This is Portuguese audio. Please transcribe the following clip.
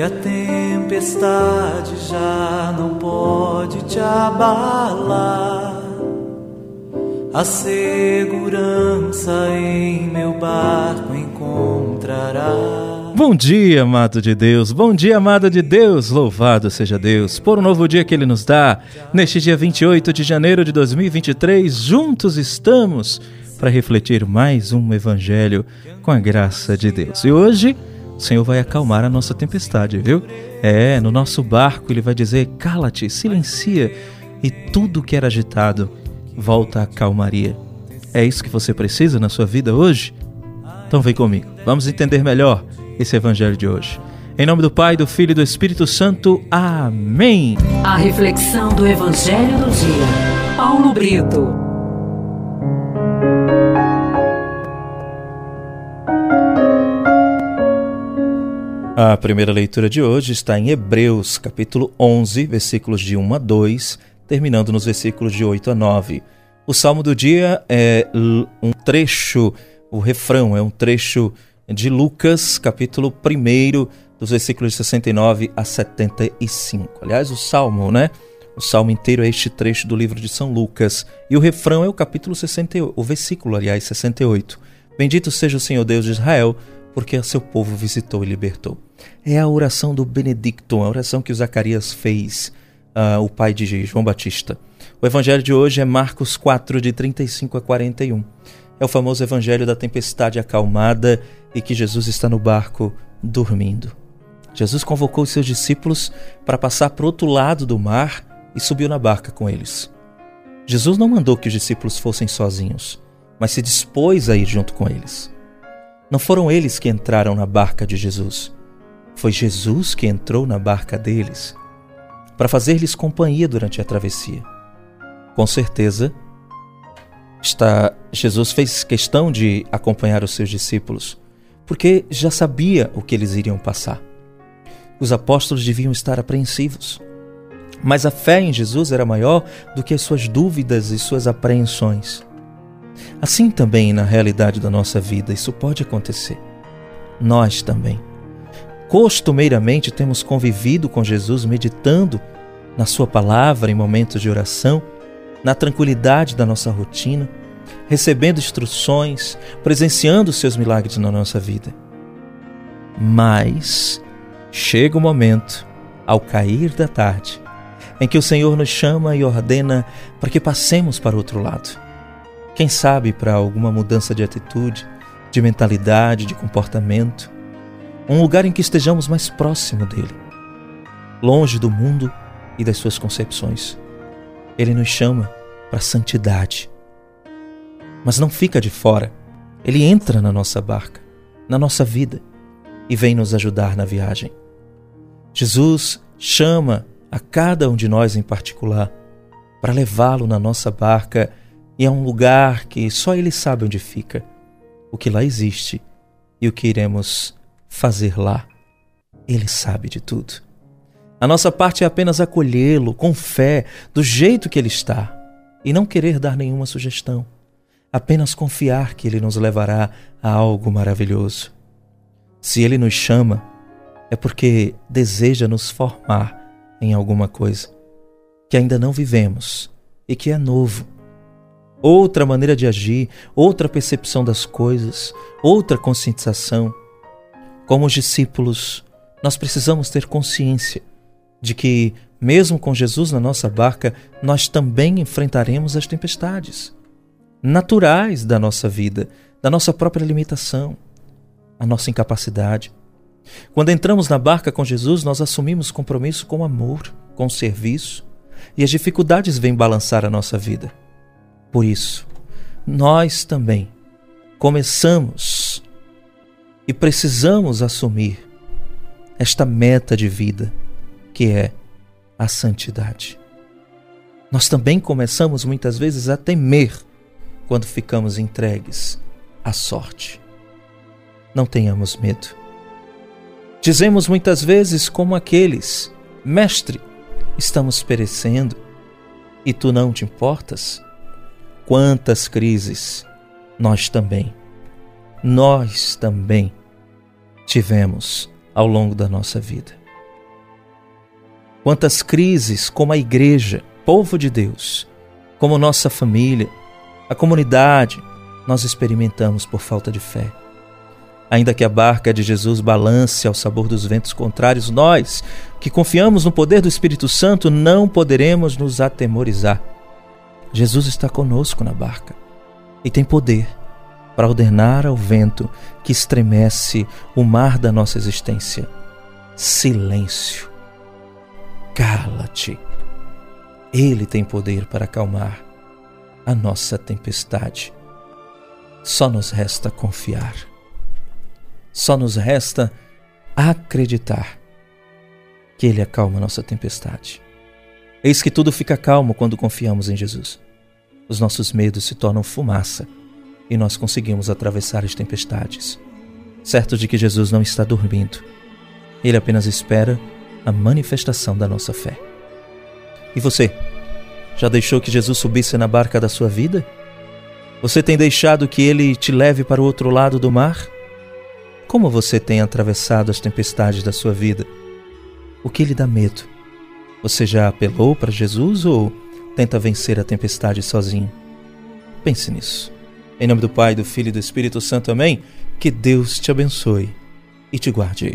que a tempestade já não pode te abalar. A segurança em meu barco encontrará. Bom dia, amado de Deus. Bom dia, amada de Deus. Louvado seja Deus por um novo dia que Ele nos dá. Neste dia 28 de janeiro de 2023, juntos estamos para refletir mais um Evangelho com a graça de Deus. E hoje, o Senhor vai acalmar a nossa tempestade, viu? É, no nosso barco Ele vai dizer: cala-te, silencia, e tudo que era agitado volta à calmaria. É isso que você precisa na sua vida hoje? Então vem comigo, vamos entender melhor esse evangelho de hoje. Em nome do Pai, do Filho e do Espírito Santo. Amém. A reflexão do evangelho do dia. Paulo Brito. A primeira leitura de hoje está em Hebreus, capítulo 11, versículos de 1 a 2, terminando nos versículos de 8 a 9. O salmo do dia é um trecho, o refrão é um trecho de Lucas, capítulo 1, dos versículos 69 a 75. Aliás, o salmo, né? O salmo inteiro é este trecho do livro de São Lucas. E o refrão é o capítulo 68, o versículo, aliás, 68. Bendito seja o Senhor Deus de Israel, porque a seu povo visitou e libertou. É a oração do Benedicto, a oração que o Zacarias fez, uh, o pai de João Batista. O evangelho de hoje é Marcos 4, de 35 a 41. É o famoso evangelho da tempestade acalmada e que Jesus está no barco dormindo. Jesus convocou os seus discípulos para passar para o outro lado do mar e subiu na barca com eles. Jesus não mandou que os discípulos fossem sozinhos, mas se dispôs a ir junto com eles. Não foram eles que entraram na barca de Jesus. Foi Jesus que entrou na barca deles para fazer-lhes companhia durante a travessia. Com certeza, Está, Jesus fez questão de acompanhar os seus discípulos, porque já sabia o que eles iriam passar. Os apóstolos deviam estar apreensivos, mas a fé em Jesus era maior do que as suas dúvidas e suas apreensões. Assim também na realidade da nossa vida, isso pode acontecer. Nós também. Costumeiramente temos convivido com Jesus meditando na Sua palavra em momentos de oração na tranquilidade da nossa rotina, recebendo instruções, presenciando seus milagres na nossa vida. Mas chega o momento, ao cair da tarde, em que o Senhor nos chama e ordena para que passemos para outro lado. Quem sabe para alguma mudança de atitude, de mentalidade, de comportamento, um lugar em que estejamos mais próximo dele, longe do mundo e das suas concepções. Ele nos chama para a santidade. Mas não fica de fora. Ele entra na nossa barca, na nossa vida e vem nos ajudar na viagem. Jesus chama a cada um de nós em particular para levá-lo na nossa barca e a um lugar que só ele sabe onde fica, o que lá existe e o que iremos fazer lá. Ele sabe de tudo. A nossa parte é apenas acolhê-lo com fé, do jeito que ele está, e não querer dar nenhuma sugestão, apenas confiar que ele nos levará a algo maravilhoso. Se ele nos chama, é porque deseja nos formar em alguma coisa que ainda não vivemos e que é novo. Outra maneira de agir, outra percepção das coisas, outra conscientização. Como os discípulos, nós precisamos ter consciência de que, mesmo com Jesus na nossa barca, nós também enfrentaremos as tempestades naturais da nossa vida, da nossa própria limitação, a nossa incapacidade. Quando entramos na barca com Jesus, nós assumimos compromisso com amor, com serviço, e as dificuldades vêm balançar a nossa vida. Por isso, nós também começamos e precisamos assumir esta meta de vida que é a santidade. Nós também começamos muitas vezes a temer quando ficamos entregues à sorte. Não tenhamos medo. Dizemos muitas vezes, como aqueles: Mestre, estamos perecendo e tu não te importas? Quantas crises nós também, nós também tivemos ao longo da nossa vida. Quantas crises, como a igreja, povo de Deus, como nossa família, a comunidade, nós experimentamos por falta de fé. Ainda que a barca de Jesus balance ao sabor dos ventos contrários, nós, que confiamos no poder do Espírito Santo, não poderemos nos atemorizar. Jesus está conosco na barca e tem poder para ordenar ao vento que estremece o mar da nossa existência: silêncio Cala-te. Ele tem poder para acalmar a nossa tempestade. Só nos resta confiar. Só nos resta acreditar que Ele acalma a nossa tempestade. Eis que tudo fica calmo quando confiamos em Jesus. Os nossos medos se tornam fumaça e nós conseguimos atravessar as tempestades, certos de que Jesus não está dormindo. Ele apenas espera a manifestação da nossa fé. E você? Já deixou que Jesus subisse na barca da sua vida? Você tem deixado que ele te leve para o outro lado do mar? Como você tem atravessado as tempestades da sua vida? O que lhe dá medo? Você já apelou para Jesus ou tenta vencer a tempestade sozinho? Pense nisso. Em nome do Pai, do Filho e do Espírito Santo, amém? Que Deus te abençoe e te guarde.